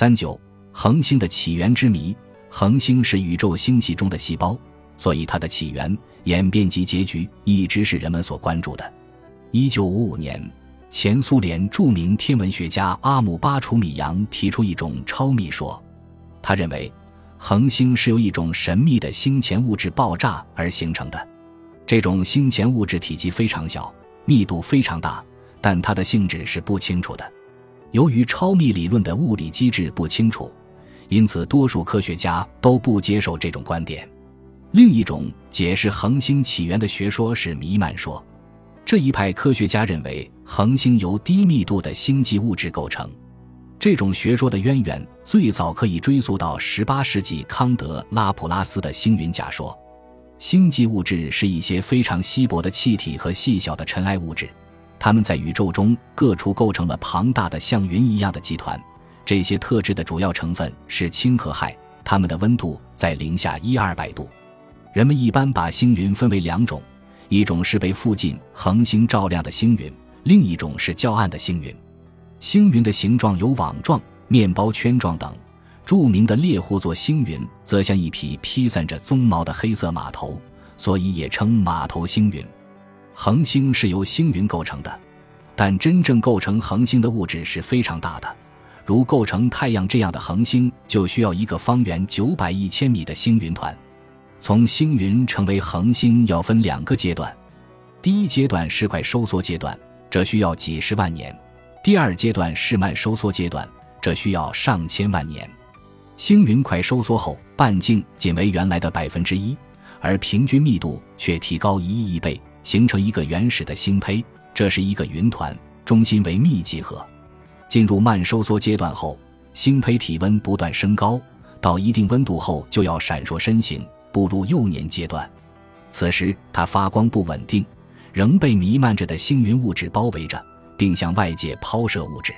三九恒星的起源之谜。恒星是宇宙星系中的细胞，所以它的起源、演变及结局一直是人们所关注的。一九五五年，前苏联著名天文学家阿姆巴楚米扬提出一种超密说，他认为恒星是由一种神秘的星前物质爆炸而形成的。这种星前物质体积非常小，密度非常大，但它的性质是不清楚的。由于超密理论的物理机制不清楚。因此，多数科学家都不接受这种观点。另一种解释恒星起源的学说是弥漫说。这一派科学家认为，恒星由低密度的星际物质构成。这种学说的渊源最早可以追溯到18世纪康德拉普拉斯的星云假说。星际物质是一些非常稀薄的气体和细小的尘埃物质，它们在宇宙中各处构成了庞大的像云一样的集团。这些特质的主要成分是氢和氦，它们的温度在零下一二百度。人们一般把星云分为两种，一种是被附近恒星照亮的星云，另一种是较暗的星云。星云的形状有网状、面包圈状等。著名的猎户座星云则像一匹披散着鬃毛的黑色马头，所以也称马头星云。恒星是由星云构成的，但真正构成恒星的物质是非常大的。如构成太阳这样的恒星，就需要一个方圆九百亿千米的星云团。从星云成为恒星要分两个阶段，第一阶段是快收缩阶段，这需要几十万年；第二阶段是慢收缩阶段，这需要上千万年。星云快收缩后，半径仅为原来的百分之一，而平均密度却提高一亿亿倍，形成一个原始的星胚。这是一个云团，中心为密集核。进入慢收缩阶段后，星胚体温不断升高，到一定温度后就要闪烁身形，步入幼年阶段。此时它发光不稳定，仍被弥漫着的星云物质包围着，并向外界抛射物质。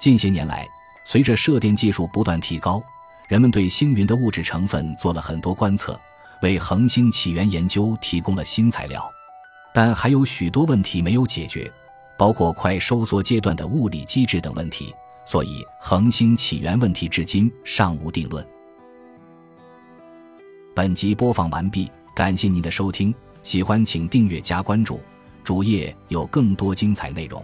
近些年来，随着射电技术不断提高，人们对星云的物质成分做了很多观测，为恒星起源研究提供了新材料。但还有许多问题没有解决。包括快收缩阶段的物理机制等问题，所以恒星起源问题至今尚无定论。本集播放完毕，感谢您的收听，喜欢请订阅加关注，主页有更多精彩内容。